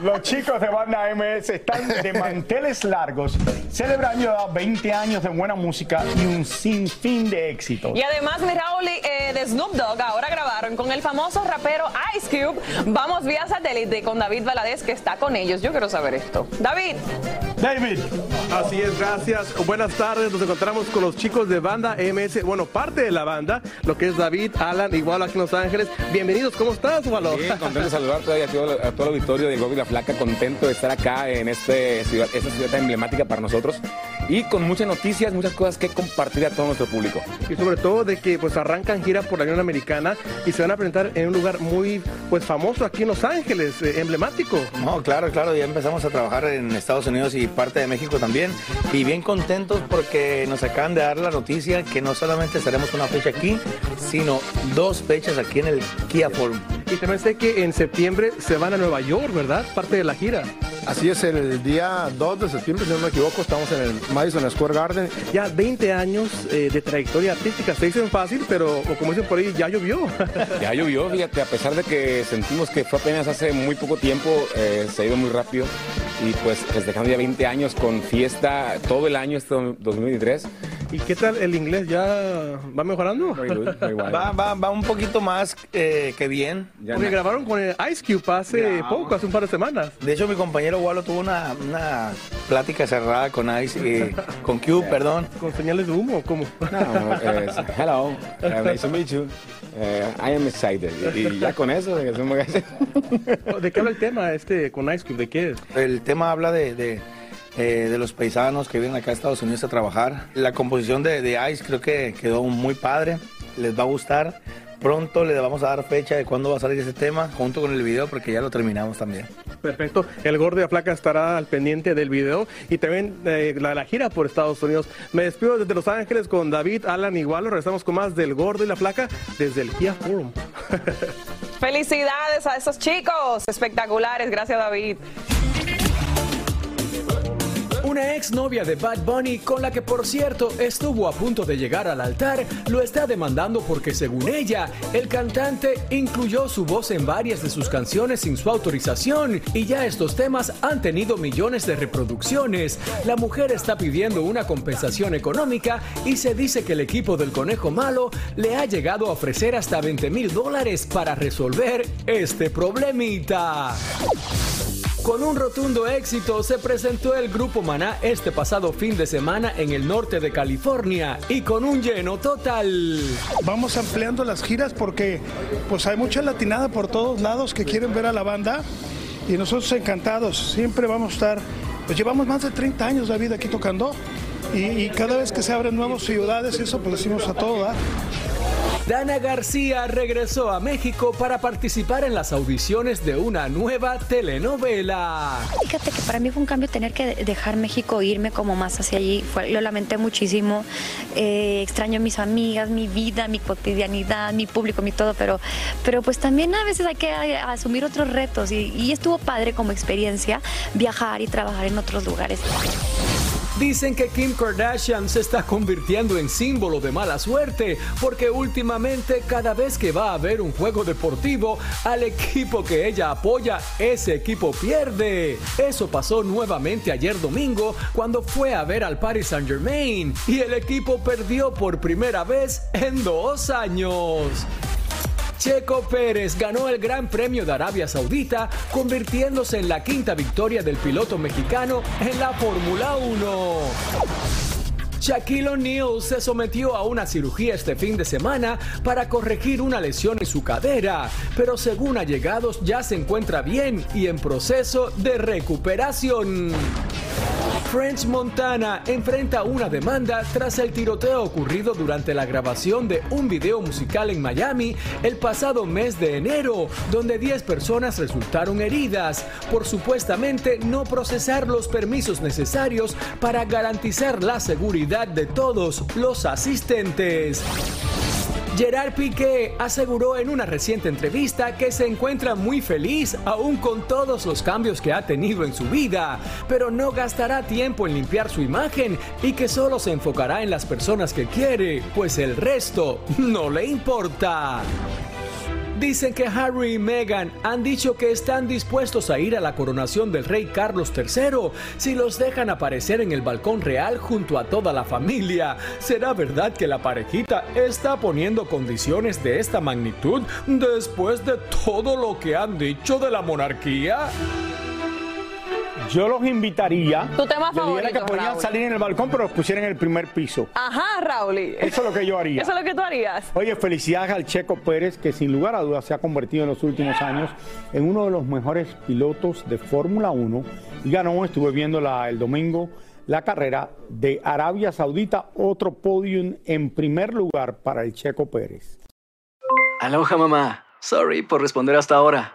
Los chicos de Banda MS están de manteles largos, celebrando ya 20 años de buena música y un sinfín de éxitos. Y además, mi Raúl, eh, de Snoop Dogg ahora grabaron con el famoso rapero Ice Cube. Vamos vía satélite con David Valadez, que está con ellos. Yo quiero saber esto. David. David. Así es, gracias. Buenas tardes. Nos encontramos con los chicos de banda MS. Bueno, parte de la banda, lo que es David, Alan, igual aquí en Los Ángeles. Bienvenidos, ¿cómo estás, Uvalo? Bien, contento de saludar todavía a todo, a todo el auditorio de Gobi La Flaca, contento de estar acá en este ciudad, esta ciudad tan emblemática para nosotros y con muchas noticias, muchas cosas que compartir a todo nuestro público. Y sobre todo de que pues arrancan gira por la Unión Americana y se van a presentar en un lugar muy pues famoso aquí en Los Ángeles, eh, emblemático. No, claro, claro, ya empezamos a trabajar en Estados Unidos y parte de México también. Y bien contentos porque nos acaban de dar la noticia que no solamente estaremos una fecha aquí, sino dos fechas aquí en el Kia Forum. Y también sé que en septiembre se van a Nueva York, ¿verdad? Parte de la gira. Así es, el día 2 de septiembre, si no me equivoco, estamos en el Madison Square Garden. Ya 20 años eh, de trayectoria artística, se dicen fácil, pero o como dicen por ahí, ya llovió. Ya llovió, fíjate, a pesar de que sentimos que fue apenas hace muy poco tiempo, eh, se ha ido muy rápido y pues dejando ya 20 años con fiesta todo el año este 2023. ¿Y qué tal el inglés? ¿Ya va mejorando? Muy good, muy. Va, va, va un poquito más eh, que bien. Ya Porque na- grabaron con el Ice Cube hace Grabamos. poco, hace un par de semanas. De hecho, mi compañero Walo tuvo una, una plática cerrada con Ice, eh, con Q, perdón. ¿Con señales de humo? ¿Cómo? No, eh, hello, uh, nice to meet you. Eh, I am excited. Y, y ya con eso, ¿De qué habla el tema este con Ice Cube? ¿De qué es? El tema habla de, de, eh, de los paisanos que vienen acá a Estados Unidos a trabajar. La composición de, de Ice creo que quedó muy padre, les va a gustar. Pronto le vamos a dar fecha de cuándo va a salir ese tema, junto con el video, porque ya lo terminamos también. Perfecto. El Gordo de la Flaca estará al pendiente del video y también eh, la, la gira por Estados Unidos. Me despido desde Los Ángeles con David, Alan y Walo. Regresamos con más del Gordo y la Flaca desde el Kia Forum. Felicidades a esos chicos. Espectaculares. Gracias, David. Una ex novia de Bad Bunny, con la que por cierto estuvo a punto de llegar al altar, lo está demandando porque según ella, el cantante incluyó su voz en varias de sus canciones sin su autorización y ya estos temas han tenido millones de reproducciones. La mujer está pidiendo una compensación económica y se dice que el equipo del Conejo Malo le ha llegado a ofrecer hasta 20 mil dólares para resolver este problemita. Con un rotundo éxito se presentó el grupo Maná este pasado fin de semana en el norte de California y con un lleno total. Vamos ampliando las giras porque pues hay mucha latinada por todos lados que quieren ver a la banda y nosotros encantados, siempre vamos a estar, pues llevamos más de 30 años David aquí tocando y, cada vez que se abren nuevas ciudades, eso pues decimos a todo dar. Dana García regresó a México para participar en las audiciones de una nueva telenovela. Fíjate que para mí fue un cambio tener que dejar México, irme como más hacia allí. Lo lamenté muchísimo. Eh, extraño mis amigas, mi vida, mi cotidianidad, mi público, mi todo, pero, pero pues también a veces hay que asumir otros retos y, y estuvo padre como experiencia viajar y trabajar en otros lugares. Dicen que Kim Kardashian se está convirtiendo en símbolo de mala suerte porque últimamente cada vez que va a ver un juego deportivo al equipo que ella apoya, ese equipo pierde. Eso pasó nuevamente ayer domingo cuando fue a ver al Paris Saint Germain y el equipo perdió por primera vez en dos años. Checo Pérez ganó el Gran Premio de Arabia Saudita, convirtiéndose en la quinta victoria del piloto mexicano en la Fórmula 1. Shaquille O'Neal se sometió a una cirugía este fin de semana para corregir una lesión en su cadera, pero según allegados ya se encuentra bien y en proceso de recuperación. French Montana enfrenta una demanda tras el tiroteo ocurrido durante la grabación de un video musical en Miami el pasado mes de enero, donde 10 personas resultaron heridas por supuestamente no procesar los permisos necesarios para garantizar la seguridad de todos los asistentes. Gerard Piqué aseguró en una reciente entrevista que se encuentra muy feliz aún con todos los cambios que ha tenido en su vida, pero no gastará tiempo en limpiar su imagen y que solo se enfocará en las personas que quiere, pues el resto no le importa. Dicen que Harry y Meghan han dicho que están dispuestos a ir a la coronación del rey Carlos III si los dejan aparecer en el balcón real junto a toda la familia. ¿Será verdad que la parejita está poniendo condiciones de esta magnitud después de todo lo que han dicho de la monarquía? Yo los invitaría. Tu tema favorito, que podían Raúl. salir en el balcón, pero los pusieran en el primer piso. Ajá, Raúl. Eso es lo que yo haría. Eso es lo que tú harías. Oye, felicidades al Checo Pérez, que sin lugar a dudas se ha convertido en los últimos años en uno de los mejores pilotos de Fórmula 1 y ganó, estuve viendo la- el domingo, la carrera de Arabia Saudita, otro podium en primer lugar para el Checo Pérez. Aloha mamá. Sorry por responder hasta ahora.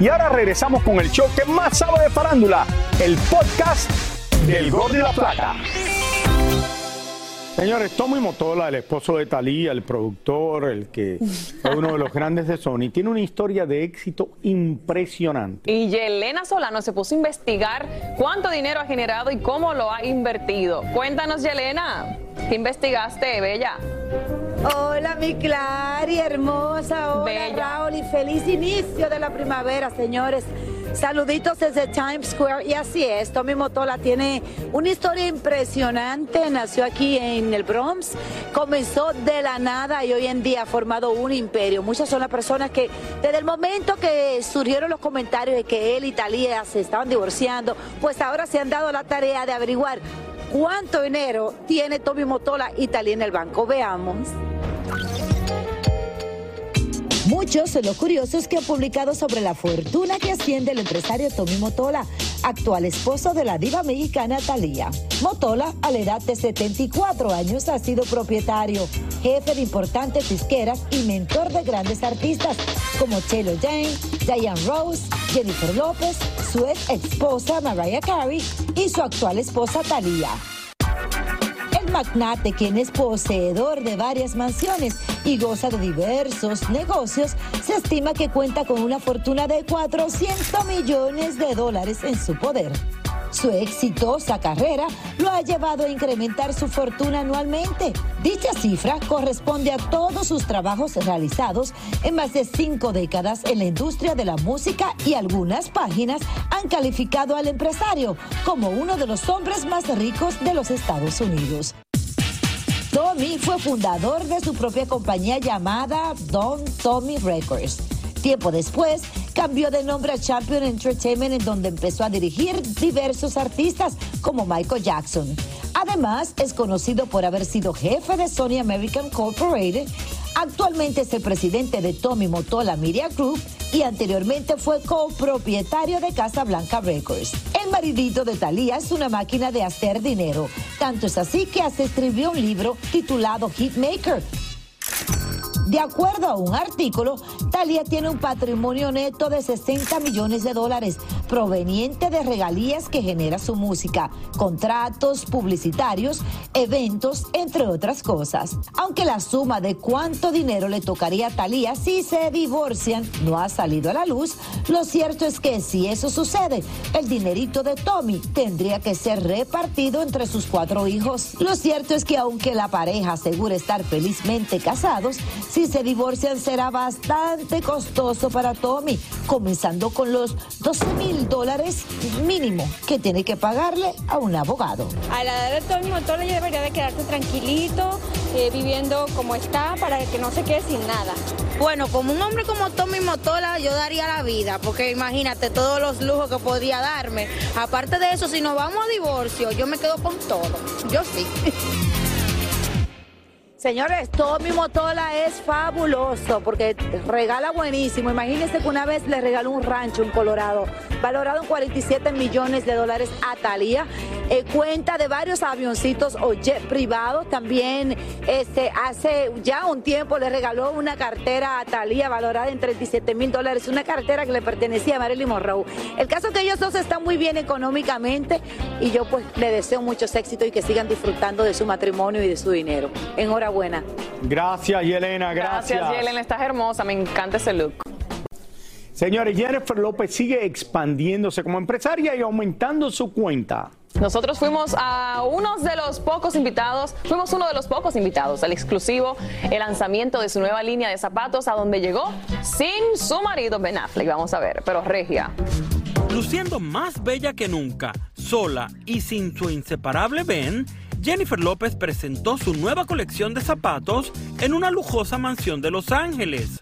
Y ahora regresamos con el show que más sabe de farándula, el podcast del Gol de la Plata. Señores, Tommy Motola, el esposo de Talía, el productor, el que fue uno de los grandes de Sony, tiene una historia de éxito impresionante. Y Yelena Solano se puso a investigar cuánto dinero ha generado y cómo lo ha invertido. Cuéntanos, Yelena, ¿qué investigaste, Bella? Hola, mi Clary, hermosa. Hola, Raúl, y feliz inicio de la primavera, señores. Saluditos desde Times Square. Y así es, Tommy Motola tiene una historia impresionante. Nació aquí en el Bronx, comenzó de la nada y hoy en día ha formado un imperio. Muchas son las personas que, desde el momento que surgieron los comentarios de que él y Talía se estaban divorciando, pues ahora se han dado la tarea de averiguar cuánto dinero tiene Tommy Motola y Talía en el banco. Veamos. Muchos son los curiosos que han publicado sobre la fortuna que asciende el empresario Tommy Motola, actual esposo de la diva mexicana Thalía. Motola, a la edad de 74 años, ha sido propietario, jefe de importantes disqueras y mentor de grandes artistas como Chelo Jane, Diane Rose, Jennifer López, su ex esposa Mariah Carey y su actual esposa Thalía. El El magnate, quien es poseedor de varias mansiones y goza de diversos negocios, se estima que cuenta con una fortuna de 400 millones de dólares en su poder. Su exitosa carrera lo ha llevado a incrementar su fortuna anualmente. Dicha cifra corresponde a todos sus trabajos realizados en más de cinco décadas en la industria de la música y algunas páginas han calificado al empresario como uno de los hombres más ricos de los Estados Unidos. Tommy fue fundador de su propia compañía llamada Don Tommy Records. Tiempo después, cambió de nombre a Champion Entertainment en donde empezó a dirigir diversos artistas como Michael Jackson. Además, es conocido por haber sido jefe de Sony American Corporated. Actualmente es el presidente de Tommy Motola Media Group y anteriormente fue copropietario de Casa Blanca Records. El maridito de Thalía es una máquina de hacer dinero. Tanto es así que hasta escribió un libro titulado Hitmaker, de acuerdo a un artículo, Thalía tiene un patrimonio neto de 60 millones de dólares proveniente de regalías que genera su música, contratos publicitarios, eventos, entre otras cosas. Aunque la suma de cuánto dinero le tocaría a Thalía si se divorcian no ha salido a la luz, lo cierto es que si eso sucede, el dinerito de Tommy tendría que ser repartido entre sus cuatro hijos. Lo cierto es que aunque la pareja asegura estar felizmente casados, si se divorcian será bastante costoso para Tommy, comenzando con los 12 mil dólares mínimo que tiene que pagarle a un abogado. A la edad de Tommy Motola ya debería de quedarse tranquilito, eh, viviendo como está, para que no se quede sin nada. Bueno, como un hombre como Tommy Motola, yo daría la vida, porque imagínate todos los lujos que podría darme. Aparte de eso, si nos vamos a divorcio, yo me quedo con todo. Yo sí. Señores, Tommy Motola es fabuloso porque regala buenísimo. Imagínense que una vez le regaló un rancho en Colorado, valorado en 47 millones de dólares a Talía. Cuenta de varios avioncitos o jet privados. También este, hace ya un tiempo le regaló una cartera a Talía valorada en 37 mil dólares, una cartera que le pertenecía a Marilyn Monroe. El caso es que ellos dos están muy bien económicamente y yo pues le deseo muchos éxitos y que sigan disfrutando de su matrimonio y de su dinero. Enhorabuena. Gracias, Yelena, gracias. Gracias, Yelena, estás hermosa, me encanta ese look. Señores, Jennifer López sigue expandiéndose como empresaria y aumentando su cuenta. Nosotros fuimos a uno de los pocos invitados, fuimos uno de los pocos invitados al exclusivo, el lanzamiento de su nueva línea de zapatos, a donde llegó sin su marido Ben Affleck. Vamos a ver, pero Regia. Luciendo más bella que nunca, sola y sin su inseparable Ben, Jennifer López presentó su nueva colección de zapatos en una lujosa mansión de Los Ángeles.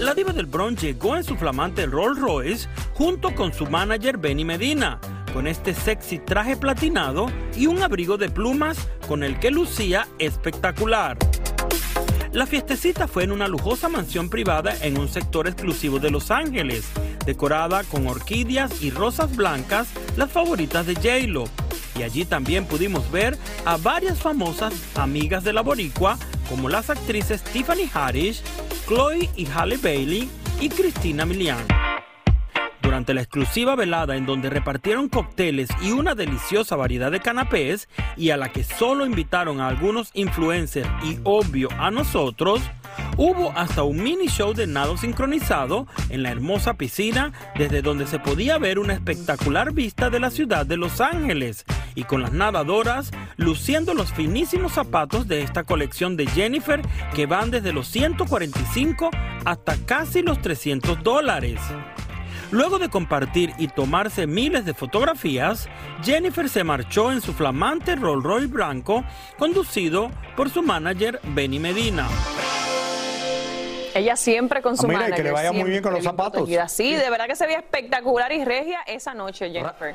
La diva del bronce llegó en su flamante Rolls Royce junto con su manager Benny Medina, con este sexy traje platinado y un abrigo de plumas con el que lucía espectacular. La fiestecita fue en una lujosa mansión privada en un sector exclusivo de Los Ángeles, decorada con orquídeas y rosas blancas, las favoritas de J-Lo. Y allí también pudimos ver a varias famosas amigas de la boricua, como las actrices Tiffany Haddish, Chloe y Halle Bailey y Christina Milian. Durante la exclusiva velada en donde repartieron cócteles y una deliciosa variedad de canapés y a la que solo invitaron a algunos influencers y obvio a nosotros, hubo hasta un mini show de nado sincronizado en la hermosa piscina desde donde se podía ver una espectacular vista de la ciudad de Los Ángeles y con las nadadoras luciendo los finísimos zapatos de esta colección de Jennifer que van desde los 145 hasta casi los 300 dólares. Luego de compartir y tomarse miles de fotografías, Jennifer se marchó en su flamante Rolls Royce blanco, conducido por su manager Benny Medina. Ella siempre con su Ah, mira, manager. que le vaya muy bien con los zapatos. protegida. Sí, de verdad que se veía espectacular y regia esa noche, Jennifer.